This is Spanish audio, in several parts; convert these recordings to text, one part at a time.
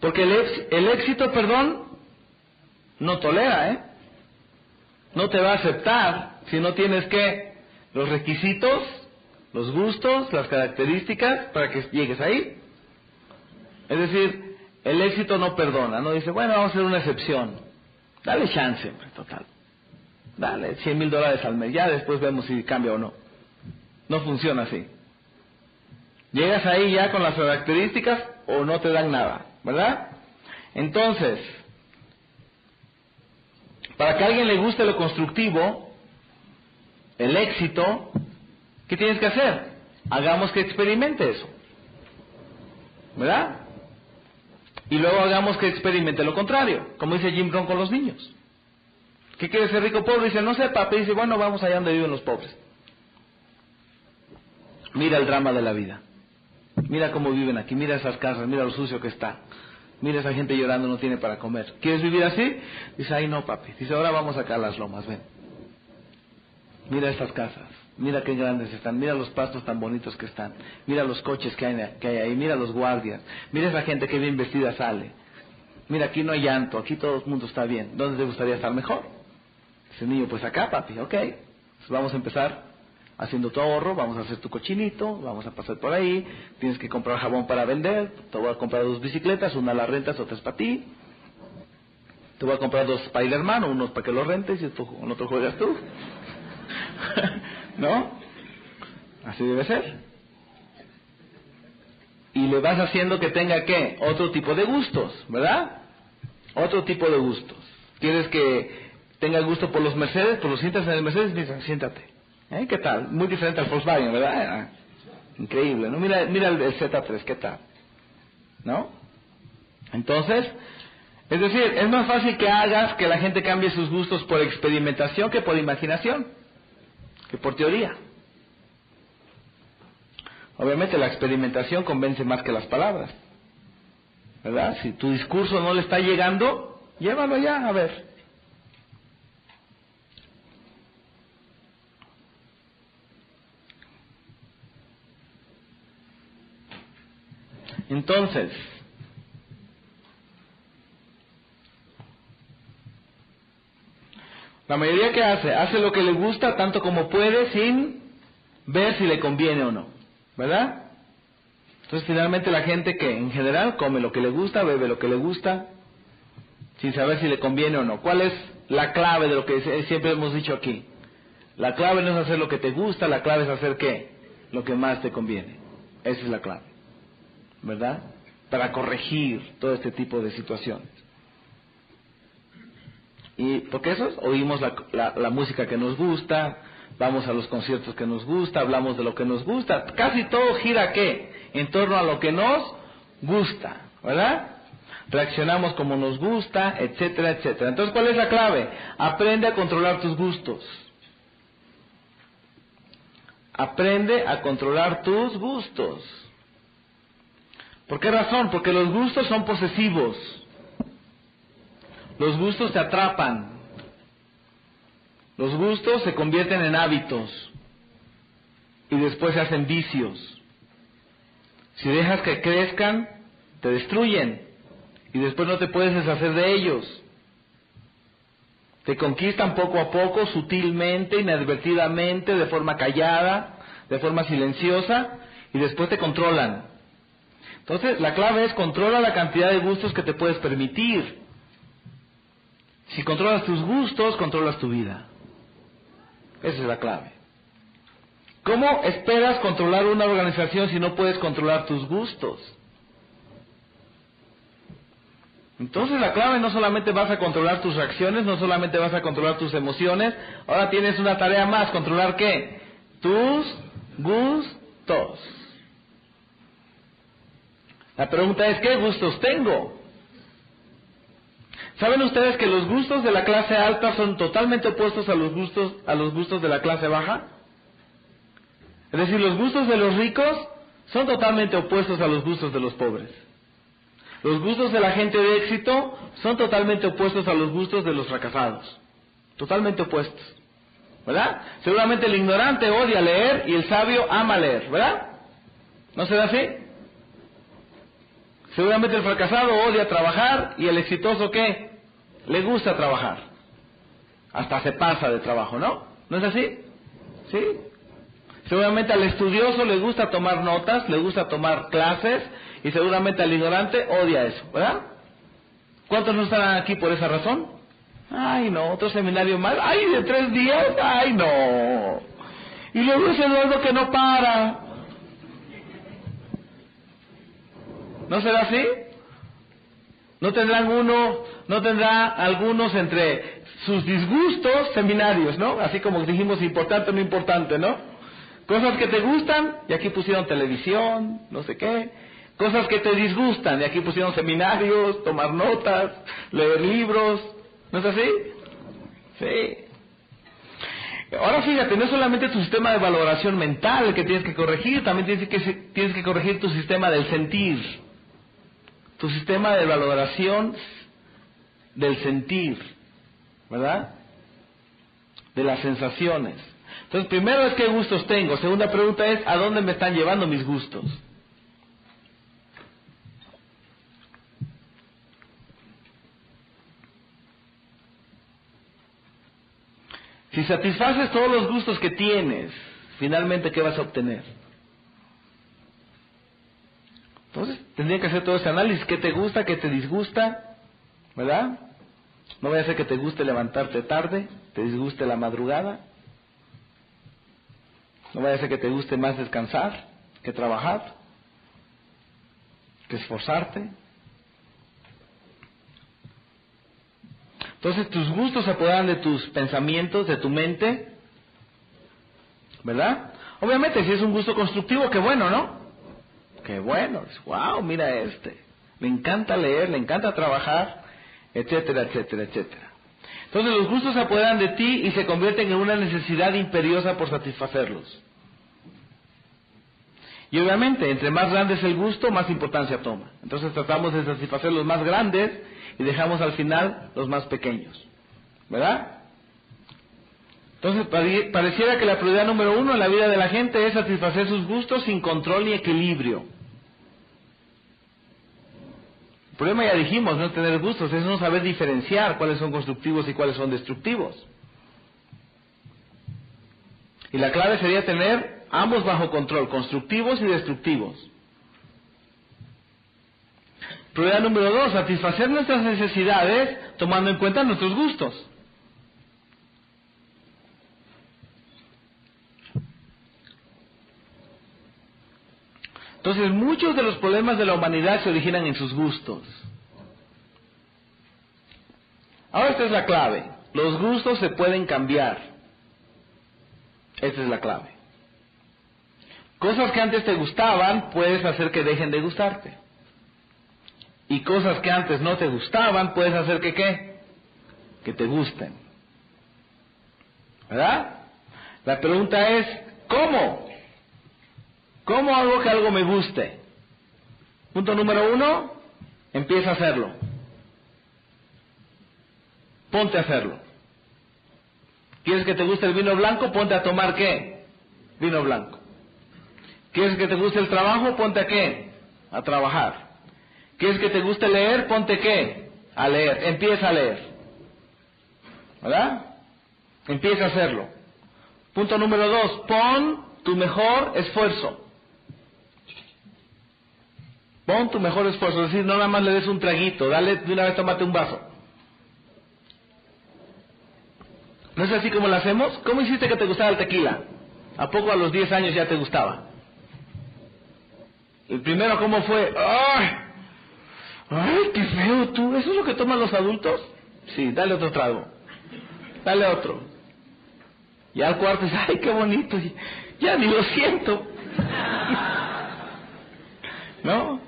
Porque el, el éxito, perdón, no tolera, ¿eh? No te va a aceptar si no tienes que los requisitos, los gustos, las características para que llegues ahí. Es decir, el éxito no perdona, no dice, bueno, vamos a hacer una excepción. Dale chance, total. Dale 100 mil dólares al mes, ya después vemos si cambia o no. No funciona así. Llegas ahí ya con las características o no te dan nada, ¿verdad? Entonces, para que a alguien le guste lo constructivo, el éxito, ¿qué tienes que hacer? Hagamos que experimente eso. ¿Verdad? Y luego hagamos que experimente lo contrario, como dice Jim Brown con los niños. ¿Qué quiere ser rico pobre? Dice, no sé, papi. Dice, bueno, vamos allá donde viven los pobres. Mira el drama de la vida. Mira cómo viven aquí, mira esas casas, mira lo sucio que está. Mira esa gente llorando, no tiene para comer. ¿Quieres vivir así? Dice, ay no, papi. Dice, ahora vamos acá a las lomas, ven. Mira estas casas, mira qué grandes están, mira los pastos tan bonitos que están, mira los coches que hay, que hay ahí, mira los guardias, mira esa gente que bien vestida sale. Mira, aquí no hay llanto, aquí todo el mundo está bien. ¿Dónde te gustaría estar mejor? Dice niño, pues acá, papi, ok. Pues vamos a empezar haciendo tu ahorro, vamos a hacer tu cochinito, vamos a pasar por ahí, tienes que comprar jabón para vender, te voy a comprar dos bicicletas, una la rentas, otra es para ti. Te voy a comprar dos para el hermano, unos para que los rentes y otro, juegas tú. ¿No? Así debe ser. Y le vas haciendo que tenga qué? Otro tipo de gustos, ¿verdad? Otro tipo de gustos. ¿Quieres que tenga gusto por los Mercedes? Pues lo sientas en el Mercedes y siéntate. ¿Eh? ¿Qué tal? Muy diferente al Volkswagen, ¿verdad? Ah, increíble, ¿no? Mira, mira el, el Z3, ¿qué tal? ¿No? Entonces, es decir, es más fácil que hagas que la gente cambie sus gustos por experimentación que por imaginación, que por teoría. Obviamente la experimentación convence más que las palabras. ¿Verdad? Si tu discurso no le está llegando, llévalo ya, a ver. Entonces, la mayoría que hace, hace lo que le gusta tanto como puede sin ver si le conviene o no, ¿verdad? Entonces finalmente la gente que en general come lo que le gusta, bebe lo que le gusta, sin saber si le conviene o no. ¿Cuál es la clave de lo que siempre hemos dicho aquí? La clave no es hacer lo que te gusta, la clave es hacer qué? Lo que más te conviene. Esa es la clave. ¿Verdad? Para corregir todo este tipo de situaciones. Y porque eso, oímos la, la, la, música que nos gusta, vamos a los conciertos que nos gusta, hablamos de lo que nos gusta, casi todo gira qué? En torno a lo que nos gusta, ¿verdad? Reaccionamos como nos gusta, etcétera, etcétera. Entonces, ¿cuál es la clave? Aprende a controlar tus gustos. Aprende a controlar tus gustos. ¿Por qué razón? Porque los gustos son posesivos. Los gustos te atrapan. Los gustos se convierten en hábitos y después se hacen vicios. Si dejas que crezcan, te destruyen y después no te puedes deshacer de ellos. Te conquistan poco a poco, sutilmente, inadvertidamente, de forma callada, de forma silenciosa y después te controlan. Entonces, la clave es controla la cantidad de gustos que te puedes permitir. Si controlas tus gustos, controlas tu vida. Esa es la clave. ¿Cómo esperas controlar una organización si no puedes controlar tus gustos? Entonces la clave no solamente vas a controlar tus reacciones, no solamente vas a controlar tus emociones, ahora tienes una tarea más, controlar qué? Tus gustos. La pregunta es, ¿qué gustos tengo? ¿Saben ustedes que los gustos de la clase alta son totalmente opuestos a los gustos, a los gustos de la clase baja? Es decir, los gustos de los ricos son totalmente opuestos a los gustos de los pobres. Los gustos de la gente de éxito son totalmente opuestos a los gustos de los fracasados. Totalmente opuestos. ¿Verdad? Seguramente el ignorante odia leer y el sabio ama leer, ¿verdad? ¿No será así? Seguramente el fracasado odia trabajar y el exitoso ¿qué? Le gusta trabajar. Hasta se pasa de trabajo, ¿no? ¿No es así? ¿Sí? Seguramente al estudioso le gusta tomar notas, le gusta tomar clases y seguramente al ignorante odia eso, ¿verdad? ¿Cuántos no estarán aquí por esa razón? Ay, no, otro seminario más. Ay, de tres días. Ay, no. Y luego ese Eduardo que no para. ¿No será así? ¿No tendrán uno, no tendrá algunos entre sus disgustos seminarios, ¿no? Así como dijimos importante o no importante, ¿no? Cosas que te gustan, y aquí pusieron televisión, no sé qué. Cosas que te disgustan, y aquí pusieron seminarios, tomar notas, leer libros. ¿No es así? Sí. Ahora fíjate, no es solamente tu sistema de valoración mental que tienes que corregir, también tienes que, tienes que corregir tu sistema del sentir tu sistema de valoración del sentir, ¿verdad? De las sensaciones. Entonces, primero es qué gustos tengo. Segunda pregunta es, ¿a dónde me están llevando mis gustos? Si satisfaces todos los gustos que tienes, finalmente, ¿qué vas a obtener? Entonces, tendría que hacer todo ese análisis. ¿Qué te gusta? ¿Qué te disgusta? ¿Verdad? No vaya a ser que te guste levantarte tarde, te disguste la madrugada. No vaya a ser que te guste más descansar que trabajar, que esforzarte. Entonces tus gustos se apoderan de tus pensamientos, de tu mente, ¿verdad? Obviamente si es un gusto constructivo, qué bueno, ¿no? Qué bueno, wow, mira este, me encanta leer, le encanta trabajar, etcétera, etcétera, etcétera. Entonces los gustos se apoderan de ti y se convierten en una necesidad imperiosa por satisfacerlos. Y obviamente, entre más grande es el gusto, más importancia toma. Entonces tratamos de satisfacer los más grandes y dejamos al final los más pequeños. ¿Verdad? Entonces pareciera que la prioridad número uno en la vida de la gente es satisfacer sus gustos sin control ni equilibrio. El problema ya dijimos, no tener gustos, es no saber diferenciar cuáles son constructivos y cuáles son destructivos. Y la clave sería tener ambos bajo control, constructivos y destructivos. Prioridad número dos, satisfacer nuestras necesidades tomando en cuenta nuestros gustos. Entonces muchos de los problemas de la humanidad se originan en sus gustos. Ahora esta es la clave. Los gustos se pueden cambiar. Esta es la clave. Cosas que antes te gustaban puedes hacer que dejen de gustarte. Y cosas que antes no te gustaban puedes hacer que qué? Que te gusten. ¿Verdad? La pregunta es, ¿cómo? ¿Cómo hago que algo me guste? Punto número uno, empieza a hacerlo. Ponte a hacerlo. ¿Quieres que te guste el vino blanco? Ponte a tomar qué? Vino blanco. ¿Quieres que te guste el trabajo? Ponte a qué? A trabajar. ¿Quieres que te guste leer? Ponte qué? A leer. Empieza a leer. ¿Verdad? Empieza a hacerlo. Punto número dos, pon tu mejor esfuerzo. Pon tu mejor esfuerzo, es decir, no nada más le des un traguito, dale de una vez tómate un vaso. ¿No es así como lo hacemos? ¿Cómo hiciste que te gustara el tequila? ¿A poco a los 10 años ya te gustaba? El primero, ¿cómo fue? ¡Ay! ¡Ay, qué feo tú! ¿Eso es lo que toman los adultos? Sí, dale otro trago. Dale otro. Y al cuarto dice, ¡ay, qué bonito! Ya ni lo siento. ¿No?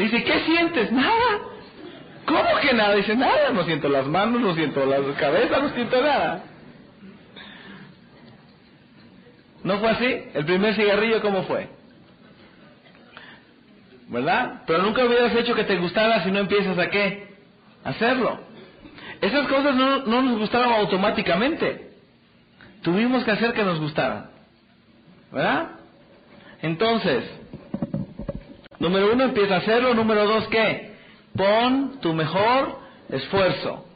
Dice, ¿qué sientes? Nada. ¿Cómo que nada? Dice, nada, no siento las manos, no siento la cabeza, no siento nada. ¿No fue así? El primer cigarrillo, ¿cómo fue? ¿Verdad? Pero nunca hubieras hecho que te gustara si no empiezas a qué? hacerlo. Esas cosas no, no nos gustaron automáticamente. Tuvimos que hacer que nos gustaran. ¿Verdad? Entonces, número uno, empieza a hacerlo. Número dos, ¿qué? Pon tu mejor esfuerzo.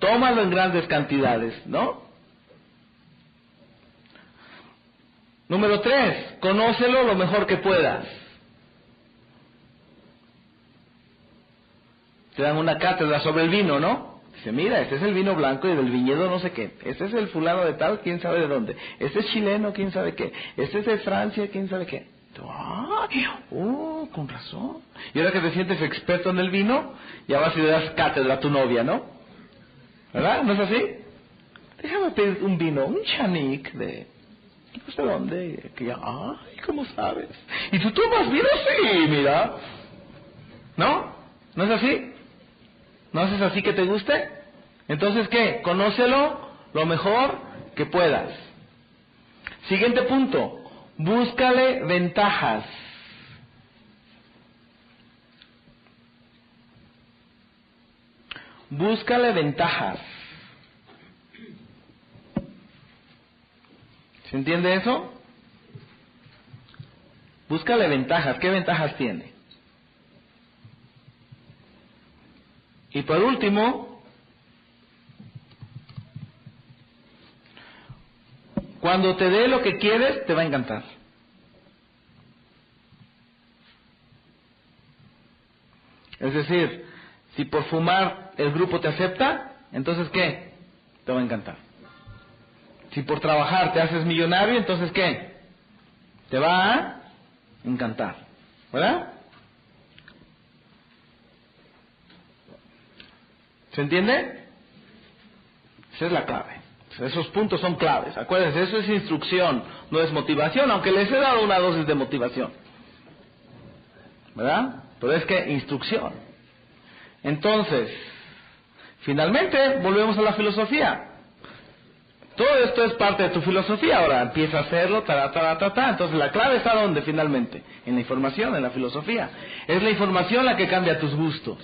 Tómalo en grandes cantidades, ¿no? Número tres, conócelo lo mejor que puedas. Te dan una cátedra sobre el vino, ¿no? Dice, mira, este es el vino blanco y del viñedo no sé qué. Este es el fulano de tal, quién sabe de dónde. Este es chileno, quién sabe qué. Este es de Francia, quién sabe qué. Oh, con razón. Y ahora que te sientes experto en el vino, ya vas y le das cátedra a tu novia, ¿no? ¿Verdad? ¿No es así? Déjame pedir un vino, un chanik de no sé dónde. Que ya, ay, ¿cómo sabes? Y tú tomas vino, sí, mira. ¿No? ¿No es así? ¿No haces así que te guste? Entonces, ¿qué? Conócelo lo mejor que puedas. Siguiente punto. Búscale ventajas. Búscale ventajas. ¿Se entiende eso? Búscale ventajas. ¿Qué ventajas tiene? Y por último, cuando te dé lo que quieres, te va a encantar. Es decir, si por fumar el grupo te acepta, entonces ¿qué? Te va a encantar. Si por trabajar te haces millonario, entonces ¿qué? Te va a encantar. ¿Verdad? ¿Se entiende? Esa es la clave. Esos puntos son claves. Acuérdense, eso es instrucción, no es motivación, aunque les he dado una dosis de motivación. ¿Verdad? Pero es que instrucción. Entonces, finalmente, volvemos a la filosofía. Todo esto es parte de tu filosofía. Ahora empieza a hacerlo, ta, ta, ta, ta. Entonces la clave está donde finalmente, en la información, en la filosofía. Es la información la que cambia tus gustos.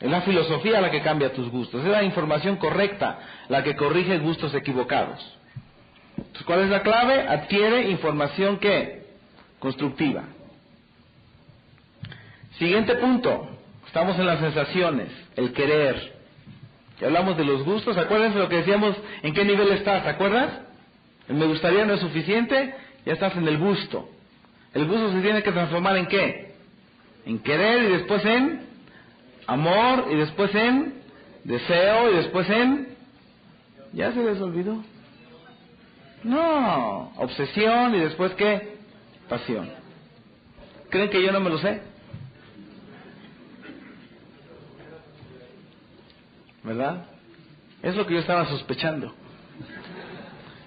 Es la filosofía la que cambia tus gustos. Es la información correcta la que corrige gustos equivocados. Entonces, ¿cuál es la clave? Adquiere información que constructiva. Siguiente punto. Estamos en las sensaciones, el querer. Ya hablamos de los gustos. Acuérdense lo que decíamos, en qué nivel estás, ¿te acuerdas? El me gustaría no es suficiente, ya estás en el gusto. El gusto se tiene que transformar en qué? En querer y después en amor y después en deseo y después en... ¿Ya se les olvidó? No, obsesión y después qué? Pasión. ¿Creen que yo no me lo sé? ¿Verdad? Es lo que yo estaba sospechando.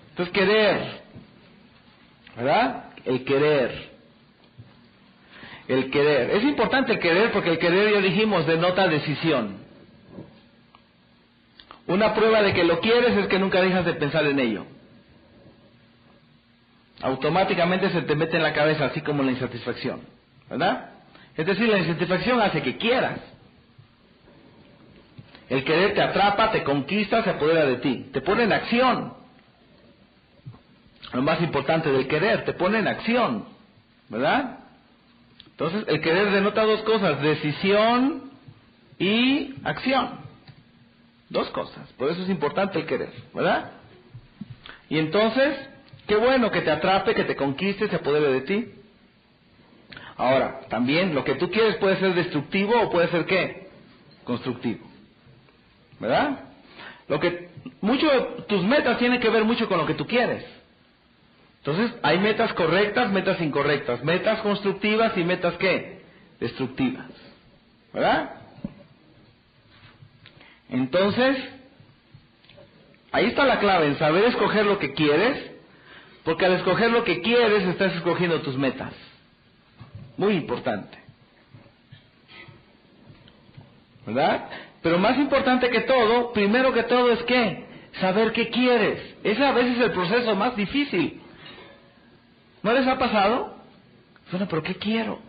Entonces, querer. ¿Verdad? El querer. El querer. Es importante querer porque el querer, ya dijimos, denota decisión. Una prueba de que lo quieres es que nunca dejas de pensar en ello. Automáticamente se te mete en la cabeza, así como la insatisfacción. ¿Verdad? Es decir, la insatisfacción hace que quieras. El querer te atrapa, te conquista, se apodera de ti. Te pone en acción. Lo más importante del querer, te pone en acción. ¿Verdad? Entonces, el querer denota dos cosas, decisión y acción. Dos cosas. Por eso es importante el querer, ¿verdad? Y entonces, qué bueno que te atrape, que te conquiste, se apodere de ti. Ahora, también lo que tú quieres puede ser destructivo o puede ser qué? Constructivo. ¿Verdad? Lo que mucho tus metas tienen que ver mucho con lo que tú quieres. Entonces, hay metas correctas, metas incorrectas, metas constructivas y metas qué? Destructivas. ¿Verdad? Entonces, ahí está la clave, en saber escoger lo que quieres, porque al escoger lo que quieres estás escogiendo tus metas. Muy importante. ¿Verdad? Pero más importante que todo, primero que todo es que saber qué quieres. Ese a veces es el proceso más difícil. ¿No les ha pasado? Bueno, pero ¿qué quiero?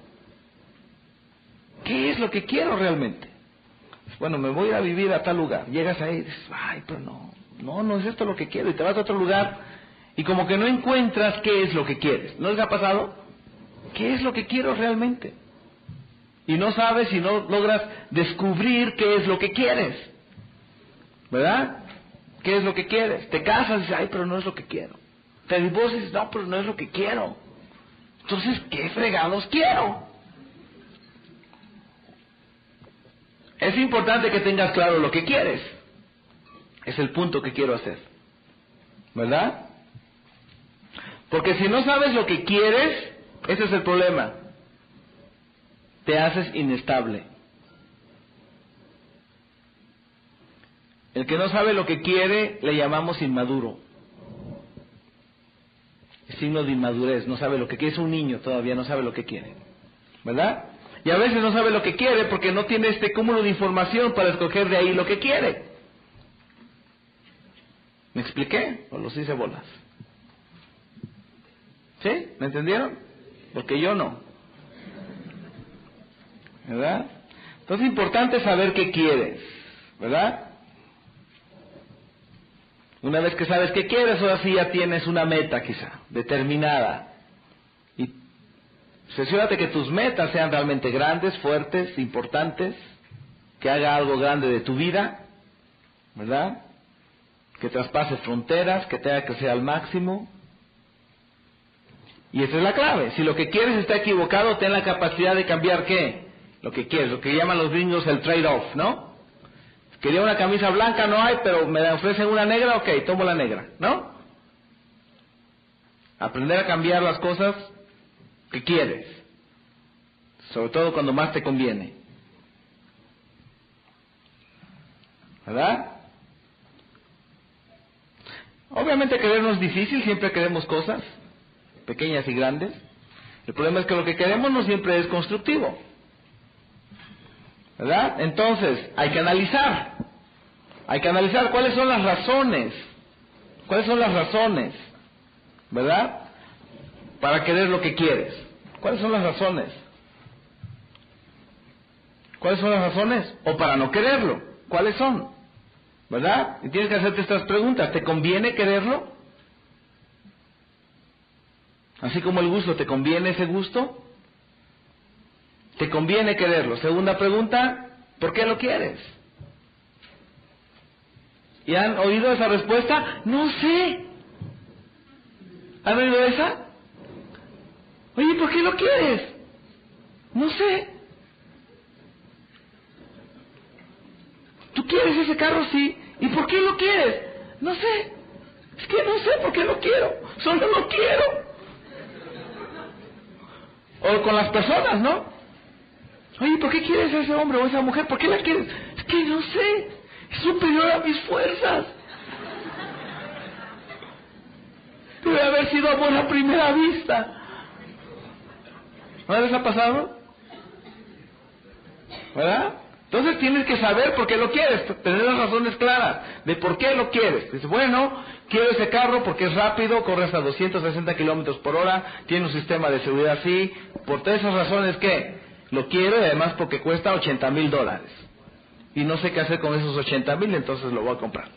¿Qué es lo que quiero realmente? Bueno, me voy a vivir a tal lugar. Llegas ahí y dices, ay, pero no, no, no es esto lo que quiero. Y te vas a otro lugar y como que no encuentras qué es lo que quieres. ¿No les ha pasado? ¿Qué es lo que quiero realmente? Y no sabes y no logras descubrir qué es lo que quieres. ¿Verdad? ¿Qué es lo que quieres? Te casas y dices, ay, pero no es lo que quiero. Divorcias y dices, no, pero no es lo que quiero. Entonces, ¿qué fregados quiero? Es importante que tengas claro lo que quieres. Es el punto que quiero hacer. ¿Verdad? Porque si no sabes lo que quieres, ese es el problema. Te haces inestable. El que no sabe lo que quiere le llamamos inmaduro. Signo de inmadurez, no sabe lo que quiere, es un niño todavía, no sabe lo que quiere. ¿Verdad? Y a veces no sabe lo que quiere porque no tiene este cúmulo de información para escoger de ahí lo que quiere. ¿Me expliqué? ¿O los hice bolas? ¿Sí? ¿Me entendieron? Porque yo no. ¿Verdad? Entonces es importante saber qué quieres. ¿Verdad? Una vez que sabes qué quieres, ahora sí ya tienes una meta quizá, determinada. Asegúrate que tus metas sean realmente grandes, fuertes, importantes, que haga algo grande de tu vida, ¿verdad? Que traspase fronteras, que tenga que ser al máximo. Y esa es la clave. Si lo que quieres está equivocado, ten la capacidad de cambiar qué? Lo que quieres, lo que llaman los gringos el trade-off, ¿no? Quería una camisa blanca, no hay, pero me ofrecen una negra, ok, tomo la negra, ¿no? Aprender a cambiar las cosas que quieres, sobre todo cuando más te conviene. ¿Verdad? Obviamente querer no es difícil, siempre queremos cosas, pequeñas y grandes. El problema es que lo que queremos no siempre es constructivo. ¿Verdad? Entonces, hay que analizar. Hay que analizar cuáles son las razones. ¿Cuáles son las razones? ¿Verdad? Para querer lo que quieres. ¿Cuáles son las razones? ¿Cuáles son las razones? O para no quererlo. ¿Cuáles son? ¿Verdad? Y tienes que hacerte estas preguntas. ¿Te conviene quererlo? Así como el gusto, ¿te conviene ese gusto? ¿Te conviene quererlo? Segunda pregunta, ¿por qué lo quieres? ¿Y han oído esa respuesta? No sé. ¿Han oído esa? Oye, ¿por qué lo quieres? No sé. ¿Tú quieres ese carro? Sí. ¿Y por qué lo quieres? No sé. Es que no sé por qué lo quiero. Solo lo quiero. O con las personas, ¿no? Oye, ¿por qué quieres a ese hombre o a esa mujer? ¿Por qué la quieres? Es que no sé. Es superior a mis fuerzas. Debe haber sido amor a primera vista. ¿No les ha pasado? ¿Verdad? Entonces tienes que saber por qué lo quieres, tener las razones claras de por qué lo quieres. Dices, bueno, quiero ese carro porque es rápido, corre hasta 260 kilómetros por hora, tiene un sistema de seguridad así. Por todas esas razones, ¿qué? Lo quiero y además porque cuesta 80 mil dólares. Y no sé qué hacer con esos 80 mil, entonces lo voy a comprar.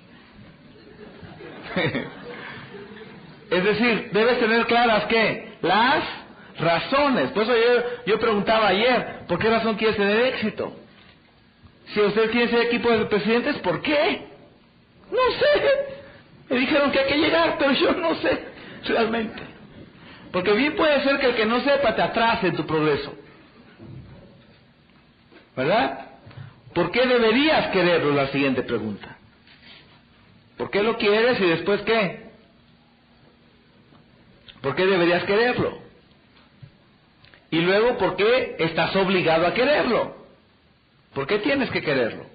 es decir, debes tener claras que las razones. Por eso yo, yo preguntaba ayer, ¿por qué razón quieres tener éxito? Si usted quiere ser equipo de presidentes, ¿por qué? No sé. Me dijeron que hay que llegar, pero yo no sé realmente. Porque bien puede ser que el que no sepa te atrase en tu progreso. ¿Verdad? ¿Por qué deberías quererlo? La siguiente pregunta. ¿Por qué lo quieres y después qué? ¿Por qué deberías quererlo? Y luego, ¿por qué estás obligado a quererlo? ¿Por qué tienes que quererlo?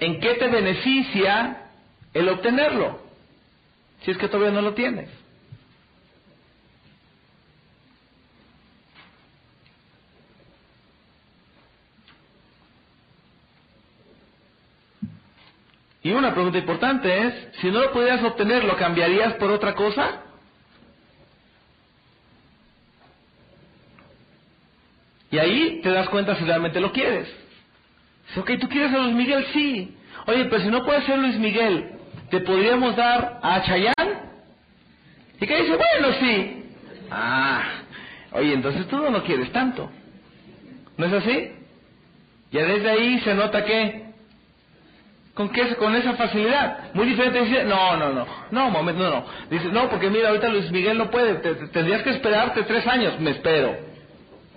¿En qué te beneficia el obtenerlo? Si es que todavía no lo tienes. Y una pregunta importante es, si no lo pudieras obtener, ¿lo cambiarías por otra cosa? Y ahí te das cuenta si realmente lo quieres. Dice, ok, ¿tú quieres a Luis Miguel? Sí. Oye, pero si no puede ser Luis Miguel, ¿te podríamos dar a Chayán? Y que dice, bueno, sí. Ah, oye, entonces tú no lo quieres tanto. ¿No es así? Ya desde ahí se nota que con qué con esa facilidad. Muy diferente dice, no, no, no, no, momento, no, no. Dice, no, porque mira, ahorita Luis Miguel no puede, tendrías que esperarte tres años, me espero.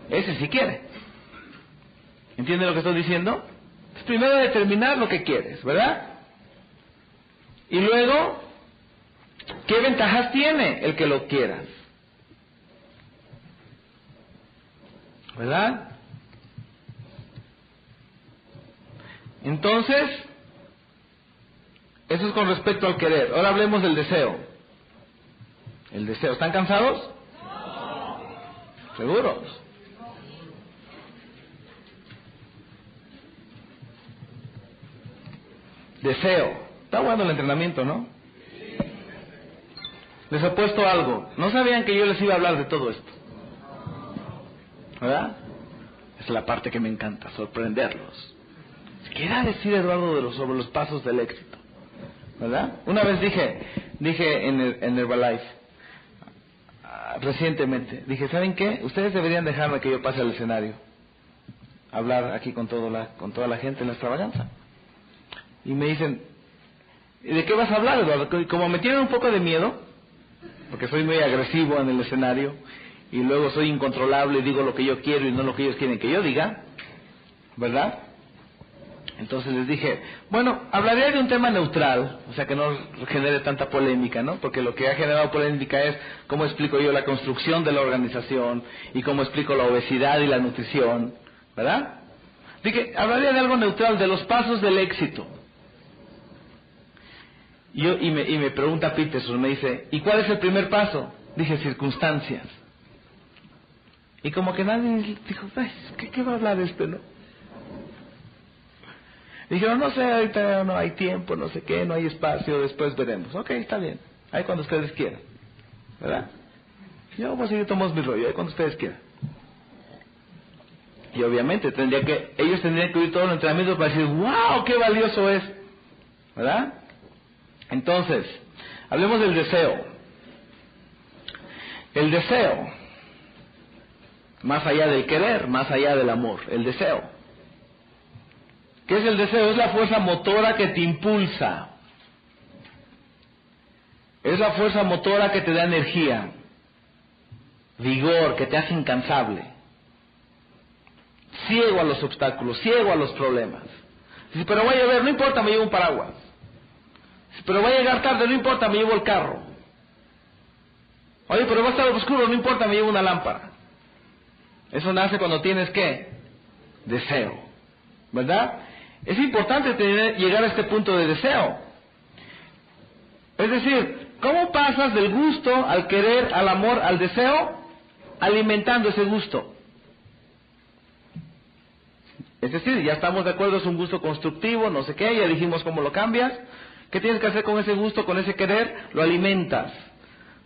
Ese sí quiere. ¿Entiendes lo que estoy diciendo? primero determinar lo que quieres, ¿verdad? Y luego, ¿qué ventajas tiene el que lo quieras? ¿Verdad? Entonces, eso es con respecto al querer. Ahora hablemos del deseo. El deseo. ¿Están cansados? ¿Seguros? Deseo. Está bueno el entrenamiento, ¿no? Les he puesto algo. No sabían que yo les iba a hablar de todo esto. ¿Verdad? Es la parte que me encanta, sorprenderlos. ¿Qué era decir Eduardo de los, sobre los pasos del éxito? ¿Verdad? Una vez dije, dije en, en Herbalife, ah, recientemente, dije, ¿saben qué? Ustedes deberían dejarme que yo pase al escenario, hablar aquí con, todo la, con toda la gente en la extravaganza. Y me dicen, ¿de qué vas a hablar? Como me tienen un poco de miedo, porque soy muy agresivo en el escenario, y luego soy incontrolable y digo lo que yo quiero y no lo que ellos quieren que yo diga, ¿verdad? Entonces les dije, bueno, hablaré de un tema neutral, o sea que no genere tanta polémica, ¿no? Porque lo que ha generado polémica es cómo explico yo la construcción de la organización y cómo explico la obesidad y la nutrición, ¿verdad? Dije, hablaré de algo neutral, de los pasos del éxito. Yo, y, me, y me pregunta Peterson, me dice, ¿y cuál es el primer paso? Dije, circunstancias. Y como que nadie dijo, ¿qué, ¿qué va a hablar este, no? Dijeron, no sé, ahorita no hay tiempo, no sé qué, no hay espacio, después veremos. Ok, está bien, ahí cuando ustedes quieran. ¿Verdad? Yo pues yo tomo mi rollo, ahí cuando ustedes quieran. Y obviamente tendría que, ellos tendrían que oír todo el entrenamiento para decir, wow, qué valioso es. ¿Verdad? Entonces, hablemos del deseo. El deseo, más allá del querer, más allá del amor, el deseo. ¿Qué es el deseo? Es la fuerza motora que te impulsa. Es la fuerza motora que te da energía, vigor, que te hace incansable. Ciego a los obstáculos, ciego a los problemas. Dice, pero voy a llover, no importa, me llevo un paraguas. Pero va a llegar tarde, no importa, me llevo el carro. Oye, pero va a estar oscuro, no importa, me llevo una lámpara. Eso nace cuando tienes qué? Deseo. ¿Verdad? Es importante tener, llegar a este punto de deseo. Es decir, ¿cómo pasas del gusto al querer, al amor, al deseo? Alimentando ese gusto. Es decir, ya estamos de acuerdo, es un gusto constructivo, no sé qué, ya dijimos cómo lo cambias. ¿Qué tienes que hacer con ese gusto, con ese querer? Lo alimentas.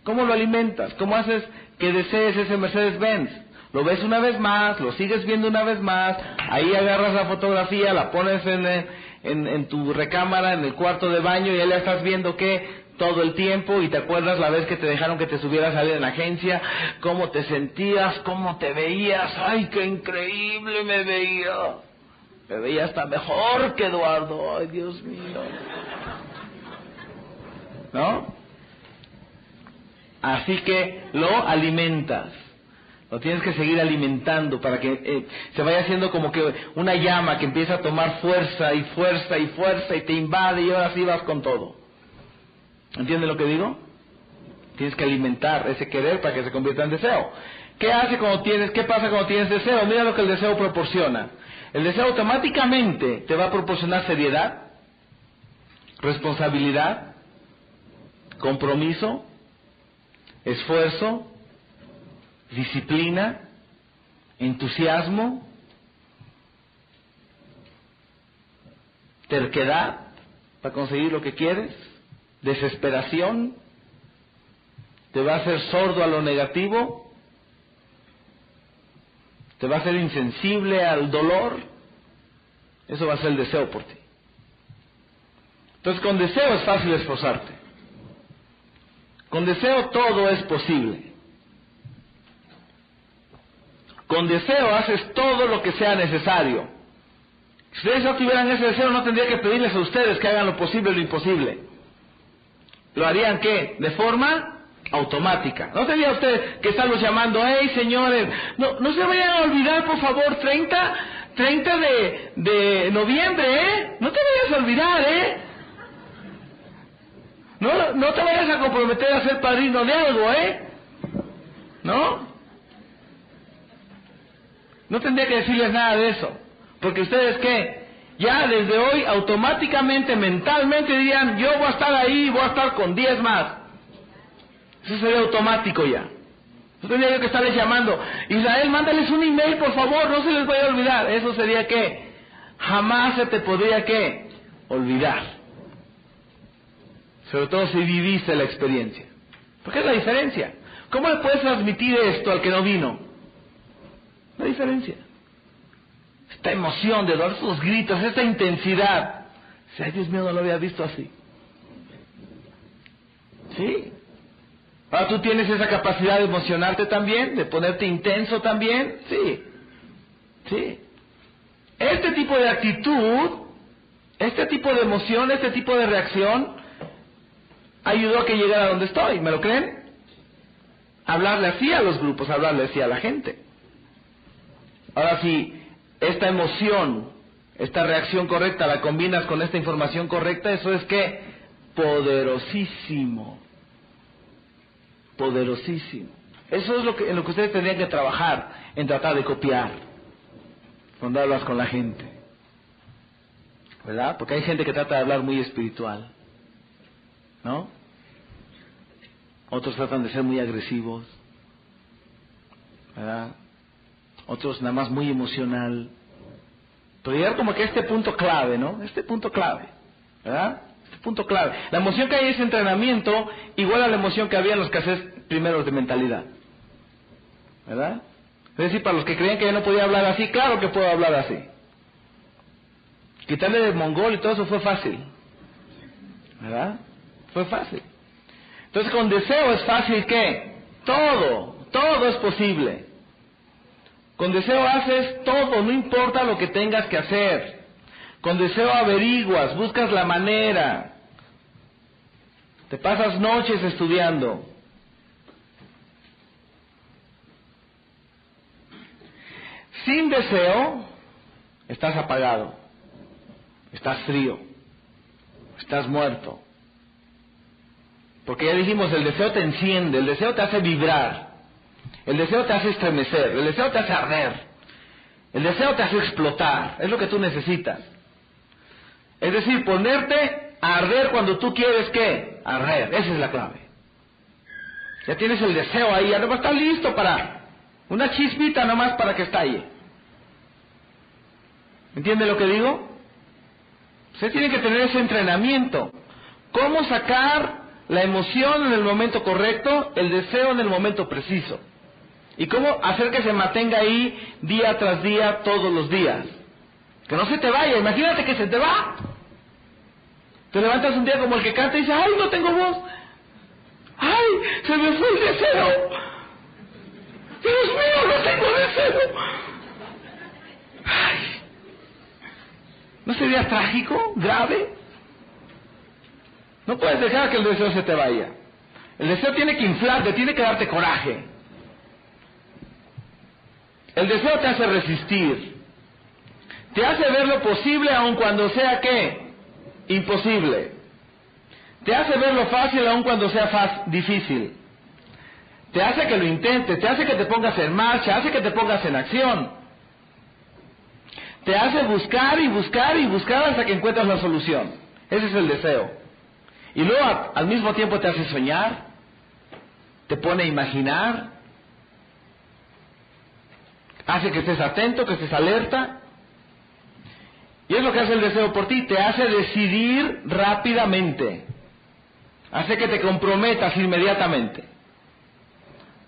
¿Cómo lo alimentas? ¿Cómo haces que desees ese Mercedes-Benz? Lo ves una vez más, lo sigues viendo una vez más, ahí agarras la fotografía, la pones en, eh, en, tu recámara, en el cuarto de baño y ya la estás viendo que todo el tiempo y te acuerdas la vez que te dejaron que te subieras a en la agencia, cómo te sentías, cómo te veías, ay, qué increíble me veía. Me veía hasta mejor que Eduardo, ay, Dios mío. ¿No? Así que lo alimentas. Lo tienes que seguir alimentando para que eh, se vaya haciendo como que una llama que empieza a tomar fuerza y fuerza y fuerza y te invade y ahora sí vas con todo. ¿Entiendes lo que digo? Tienes que alimentar ese querer para que se convierta en deseo. ¿Qué hace cuando tienes, qué pasa cuando tienes deseo? Mira lo que el deseo proporciona. El deseo automáticamente te va a proporcionar seriedad, responsabilidad, compromiso, esfuerzo, disciplina, entusiasmo, terquedad, para conseguir lo que quieres, desesperación, te va a hacer sordo a lo negativo, te va a hacer insensible al dolor, eso va a ser el deseo por ti. Entonces con deseo es fácil esforzarte. Con deseo todo es posible. Con deseo haces todo lo que sea necesario. Si ustedes no tuvieran ese deseo, no tendría que pedirles a ustedes que hagan lo posible y lo imposible. ¿Lo harían qué? De forma automática. ¿No tendría usted que estarlos llamando, hey señores, no, no se vayan a olvidar por favor 30, 30 de, de noviembre, ¿eh? No te vayas a olvidar, ¿eh? No, no te vayas a comprometer a ser padrino de algo, ¿eh? ¿No? No tendría que decirles nada de eso. Porque ustedes qué? Ya desde hoy automáticamente, mentalmente dirían, yo voy a estar ahí, voy a estar con 10 más. Eso sería automático ya. No tendría yo que estarles llamando. Israel, mándales un email, por favor, no se les vaya a olvidar. Eso sería que jamás se te podría que olvidar. Sobre todo si viviste la experiencia. ¿Por qué es la diferencia? ¿Cómo le puedes transmitir esto al que no vino? La diferencia. Esta emoción de dar esos gritos, esta intensidad. Si, Dios mío, no lo había visto así. ¿Sí? Ahora tú tienes esa capacidad de emocionarte también, de ponerte intenso también. Sí. Sí. Este tipo de actitud, este tipo de emoción, este tipo de reacción, ayudó a que llegara a donde estoy. ¿Me lo creen? Hablarle así a los grupos, hablarle así a la gente. Ahora si esta emoción, esta reacción correcta la combinas con esta información correcta, eso es que poderosísimo. Poderosísimo. Eso es lo que, en lo que ustedes tendrían que trabajar, en tratar de copiar, cuando hablas con la gente. ¿Verdad? Porque hay gente que trata de hablar muy espiritual. ¿no? Otros tratan de ser muy agresivos, ¿verdad? Otros nada más muy emocional. Pero llegar como que este punto clave, ¿no? Este punto clave, ¿verdad? Este punto clave. La emoción que hay en ese entrenamiento igual a la emoción que había en los casos primeros de mentalidad. ¿Verdad? Es decir, para los que creían que yo no podía hablar así, claro que puedo hablar así. Quitarle de mongol y todo eso fue fácil. ¿Verdad? Fue fácil. Entonces con deseo es fácil que todo, todo es posible. Con deseo haces todo, no importa lo que tengas que hacer. Con deseo averiguas, buscas la manera. Te pasas noches estudiando. Sin deseo, estás apagado, estás frío, estás muerto. Porque ya dijimos, el deseo te enciende, el deseo te hace vibrar, el deseo te hace estremecer, el deseo te hace arder, el deseo te hace explotar, es lo que tú necesitas. Es decir, ponerte a arder cuando tú quieres que arder, esa es la clave. Ya tienes el deseo ahí, ya no estar listo para una chispita nomás para que estalle. ¿Entiende lo que digo? Usted tiene que tener ese entrenamiento. ¿Cómo sacar la emoción en el momento correcto, el deseo en el momento preciso. ¿Y cómo hacer que se mantenga ahí día tras día, todos los días? Que no se te vaya, imagínate que se te va. Te levantas un día como el que canta y dice, ay, no tengo voz. Ay, se me fue el deseo. Dios mío, no tengo deseo. Ay. ¿No sería trágico, grave? No puedes dejar que el deseo se te vaya. El deseo tiene que inflarte, tiene que darte coraje. El deseo te hace resistir. Te hace ver lo posible aun cuando sea? Imposible. Te hace ver lo fácil aun cuando sea difícil. Te hace que lo intentes, te hace que te pongas en marcha, hace que te pongas en acción. Te hace buscar y buscar y buscar hasta que encuentras la solución. Ese es el deseo. Y luego al mismo tiempo te hace soñar, te pone a imaginar, hace que estés atento, que estés alerta. Y es lo que que hace el deseo por ti? Te hace decidir rápidamente. Hace que te comprometas inmediatamente.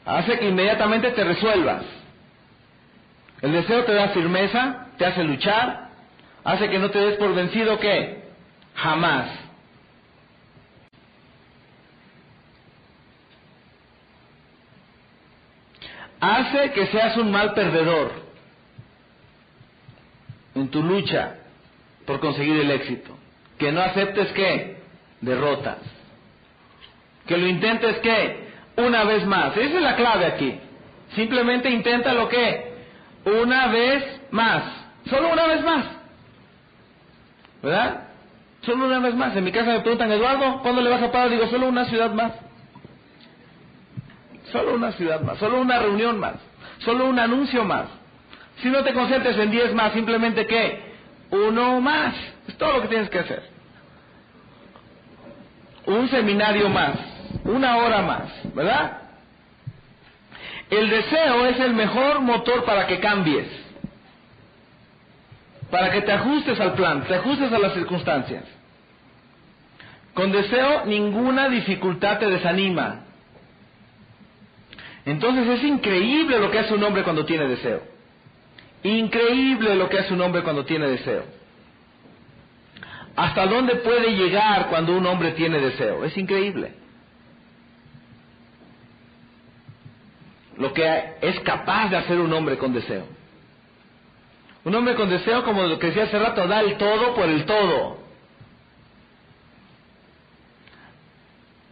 Hace que inmediatamente te resuelvas. El deseo te da firmeza, te hace luchar, hace que no te des por vencido ¿qué? Jamás. Hace que seas un mal perdedor en tu lucha por conseguir el éxito. Que no aceptes que derrotas. Que lo intentes que una vez más. Esa es la clave aquí. Simplemente intenta lo que una vez más. Solo una vez más. ¿Verdad? Solo una vez más. En mi casa me preguntan, Eduardo, ¿cuándo le vas a parar? Digo, solo una ciudad más. Solo una ciudad más. Solo una reunión más. Solo un anuncio más. Si no te concentres en diez más, simplemente que uno más. Es todo lo que tienes que hacer. Un seminario más. Una hora más. ¿Verdad? El deseo es el mejor motor para que cambies. Para que te ajustes al plan, te ajustes a las circunstancias. Con deseo ninguna dificultad te desanima. Entonces es increíble lo que hace un hombre cuando tiene deseo. Increíble lo que hace un hombre cuando tiene deseo. ¿Hasta dónde puede llegar cuando un hombre tiene deseo? Es increíble. lo que es capaz de hacer un hombre con deseo. Un hombre con deseo, como lo que decía hace rato, da el todo por el todo.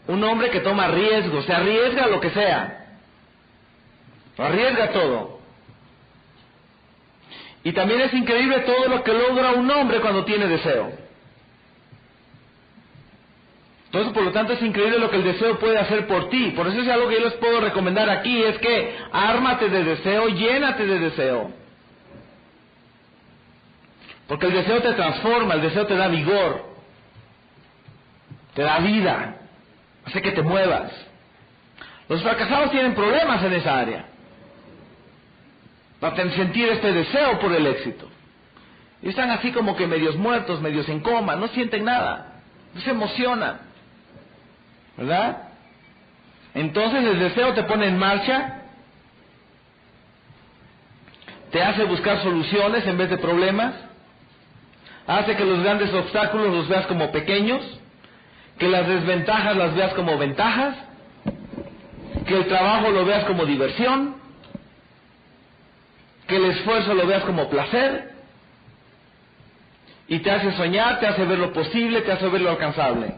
Un hombre que toma riesgos, se arriesga lo que sea. Arriesga todo. Y también es increíble todo lo que logra un hombre cuando tiene deseo. Entonces, por lo tanto, es increíble lo que el deseo puede hacer por ti. Por eso es algo que yo les puedo recomendar aquí, es que ármate de deseo, llénate de deseo. Porque el deseo te transforma, el deseo te da vigor, te da vida, hace que te muevas. Los fracasados tienen problemas en esa área. Para sentir este deseo por el éxito. Y están así como que medios muertos, medios en coma, no sienten nada, no se emocionan. ¿verdad? Entonces el deseo te pone en marcha, te hace buscar soluciones en vez de problemas, hace que los grandes obstáculos los veas como pequeños, que las desventajas las veas como ventajas, que el trabajo lo veas como diversión, que el esfuerzo lo veas como placer, y te hace soñar, te hace ver lo posible, te hace ver lo alcanzable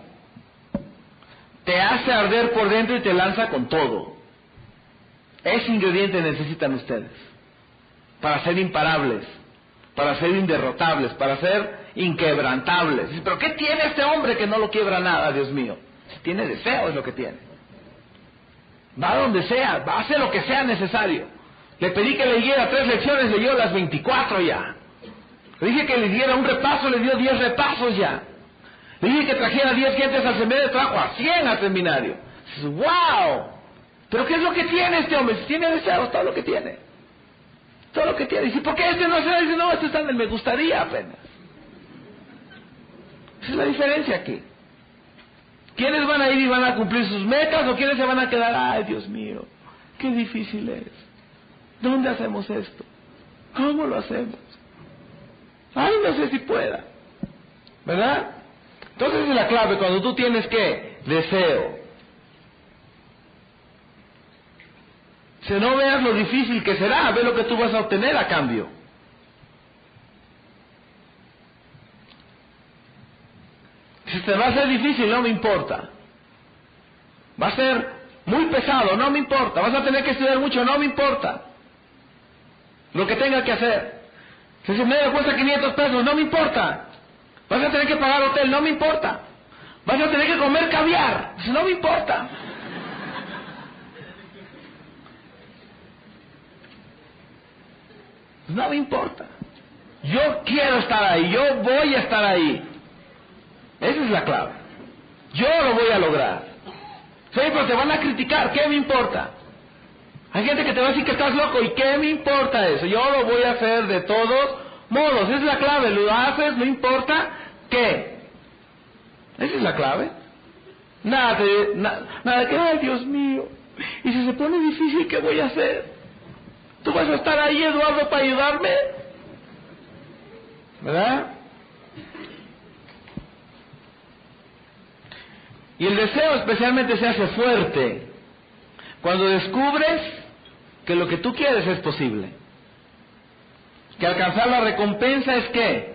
te hace arder por dentro y te lanza con todo. Ese ingrediente necesitan ustedes para ser imparables, para ser inderrotables, para ser inquebrantables. Pero ¿qué tiene este hombre que no lo quiebra nada, Dios mío? Tiene deseo es lo que tiene. Va donde sea, hacer lo que sea necesario. Le pedí que leyera tres lecciones, leyó las 24 ya. Le dije que le diera un repaso, le dio 10 repasos ya. Le dije que trajera 10 gentes al seminario, trajo a 100 al seminario. ¡Wow! ¿Pero qué es lo que tiene este hombre? Si tiene deseos, todo lo que tiene. Todo lo que tiene. Dice, ¿por qué este no se dice, no, este está en el me gustaría apenas? Esa es la diferencia aquí. ¿Quiénes van a ir y van a cumplir sus metas o quiénes se van a quedar? Ay, Dios mío, qué difícil es. ¿Dónde hacemos esto? ¿Cómo lo hacemos? Ay, no sé si pueda. ¿Verdad? Entonces es la clave cuando tú tienes que deseo. Si no veas lo difícil que será, ve lo que tú vas a obtener a cambio. Si te va a ser difícil, no me importa. Va a ser muy pesado, no me importa. Vas a tener que estudiar mucho, no me importa. Lo que tenga que hacer. Si se me cuesta 500 pesos, no me importa. Vas a tener que pagar hotel, no me importa. Vas a tener que comer caviar, no me importa. No me importa. Yo quiero estar ahí, yo voy a estar ahí. Esa es la clave. Yo lo voy a lograr. Sí, pero te van a criticar, ¿qué me importa? Hay gente que te va a decir que estás loco, ¿y qué me importa eso? Yo lo voy a hacer de todos modos. Es la clave. Lo haces, no importa qué. Esa es la clave. Nada de, nada que, ay Dios mío, y si se pone difícil, ¿qué voy a hacer? ¿Tú vas a estar ahí, Eduardo, para ayudarme? ¿Verdad? Y el deseo especialmente se hace fuerte cuando descubres que lo que tú quieres es posible. Que alcanzar la recompensa es qué?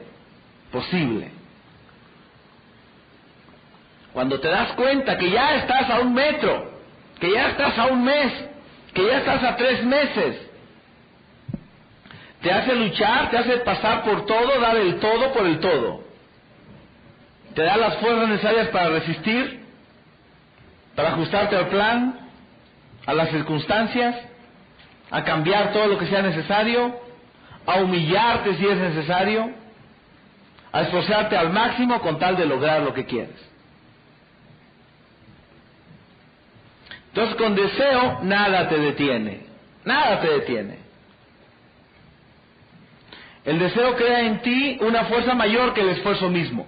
Posible. Cuando te das cuenta que ya estás a un metro, que ya estás a un mes, que ya estás a tres meses, te hace luchar, te hace pasar por todo, dar el todo por el todo. Te da las fuerzas necesarias para resistir, para ajustarte al plan, a las circunstancias, a cambiar todo lo que sea necesario, a humillarte si es necesario, a esforzarte al máximo con tal de lograr lo que quieres. Entonces con deseo nada te detiene, nada te detiene. El deseo crea en ti una fuerza mayor que el esfuerzo mismo.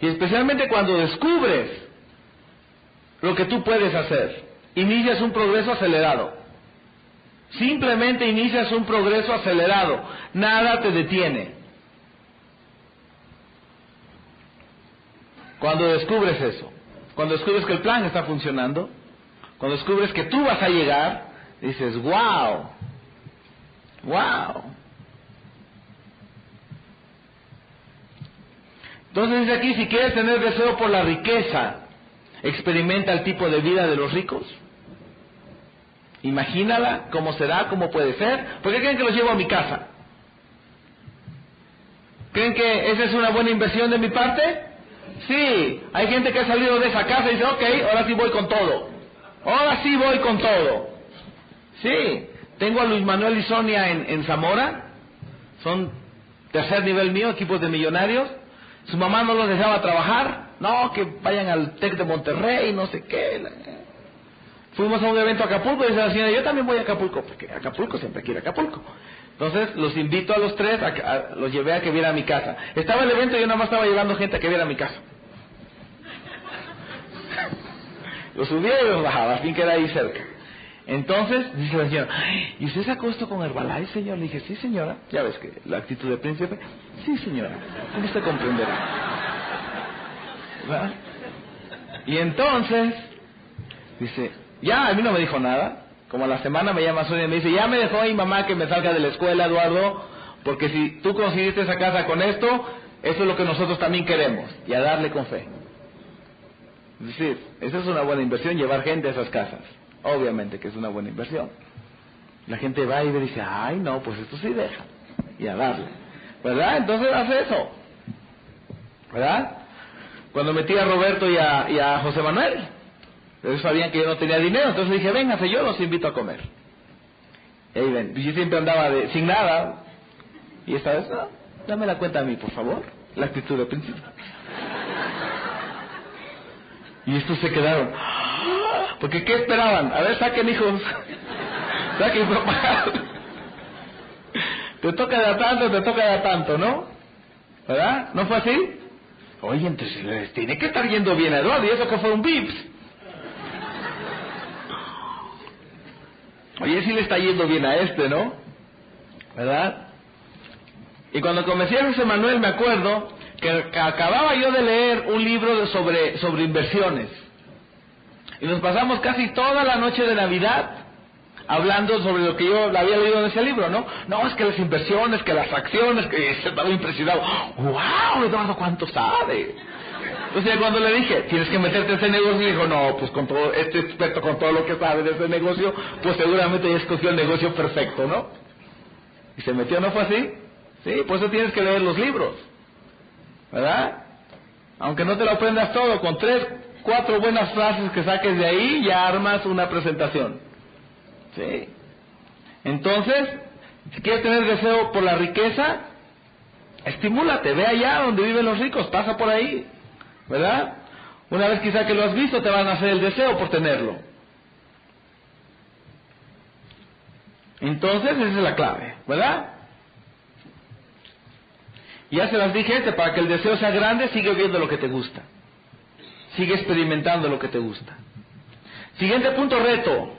Y especialmente cuando descubres lo que tú puedes hacer, inicias un progreso acelerado. Simplemente inicias un progreso acelerado. Nada te detiene. Cuando descubres eso, cuando descubres que el plan está funcionando, cuando descubres que tú vas a llegar, dices, wow, wow. Entonces dice aquí, si quieres tener deseo por la riqueza, experimenta el tipo de vida de los ricos. Imagínala cómo será, cómo puede ser. ¿Por qué creen que los llevo a mi casa? ¿Creen que esa es una buena inversión de mi parte? Sí, hay gente que ha salido de esa casa y dice, ok, ahora sí voy con todo. Ahora sí voy con todo. Sí, tengo a Luis Manuel y Sonia en, en Zamora. Son tercer nivel mío, equipos de millonarios. Su mamá no los dejaba trabajar. No, que vayan al TEC de Monterrey, no sé qué. Fuimos a un evento a Acapulco y dice la señora, yo también voy a Acapulco, porque Acapulco siempre quiere Acapulco. Entonces los invito a los tres, los llevé a que viera mi casa. Estaba el evento y yo nada más estaba llevando gente a que viera mi casa. Los subía y los bajaba, a fin que era ahí cerca. Entonces, dice la señora, ¿y usted se acostó con Herbalife, señor? Le dije, sí, señora. Ya ves que la actitud de príncipe. Sí, señora. ¿Cómo usted comprenderá? ¿Verdad? Y entonces, dice, ya, a mí no me dijo nada. Como a la semana me llama Sonia y me dice, ya me dejó mi mamá que me salga de la escuela, Eduardo, porque si tú conseguiste esa casa con esto, eso es lo que nosotros también queremos. Y a darle con fe. Es decir, esa es una buena inversión, llevar gente a esas casas. Obviamente que es una buena inversión. La gente va y dice, ay, no, pues esto sí deja. Y a darle. ¿Verdad? Entonces hace eso. ¿Verdad? Cuando metí a Roberto y a, José Manuel, ellos sabían que yo no tenía dinero, entonces dije, véngase, yo los invito a comer. Y ven, yo siempre andaba de, sin nada. Y esta vez, no, dame la cuenta a mí, por favor. La actitud de principio. Y estos se quedaron. Porque ¿qué esperaban? A ver, saquen hijos. saquen papá. te toca de tanto, te toca de tanto, ¿no? ¿Verdad? ¿No fue así? Oye, entonces les tiene que estar yendo bien a Eduardo y eso que fue un VIPS. Oye, sí le está yendo bien a este, ¿no? ¿Verdad? Y cuando comencé a José Manuel me acuerdo que, acababa yo de leer un libro sobre, sobre inversiones. Y nos pasamos casi toda la noche de Navidad hablando sobre lo que yo había leído en ese libro, ¿no? No, es que las inversiones, que las acciones, que se estaba impresionado. ¡Wow, Eduardo, cuánto sabe! Entonces cuando le dije, tienes que meterte en ese negocio, dijo, no, pues con todo, este experto con todo lo que sabe de ese negocio, pues seguramente ya escogió el negocio perfecto, ¿no? Y se metió, ¿no fue así? Sí, por eso tienes que leer los libros. ¿verdad? Aunque no te lo aprendas todo, con tres, cuatro buenas frases que saques de ahí, ya armas una presentación. ¿Sí? Entonces, si quieres tener deseo por la riqueza, estimúlate, ve allá donde viven los ricos, pasa por ahí, ¿verdad? Una vez quizá que lo has visto, te van a hacer el deseo por tenerlo. Entonces, esa es la clave, ¿verdad? Ya se las dije, este, para que el deseo sea grande, sigue viendo lo que te gusta. Sigue experimentando lo que te gusta. Siguiente punto, reto.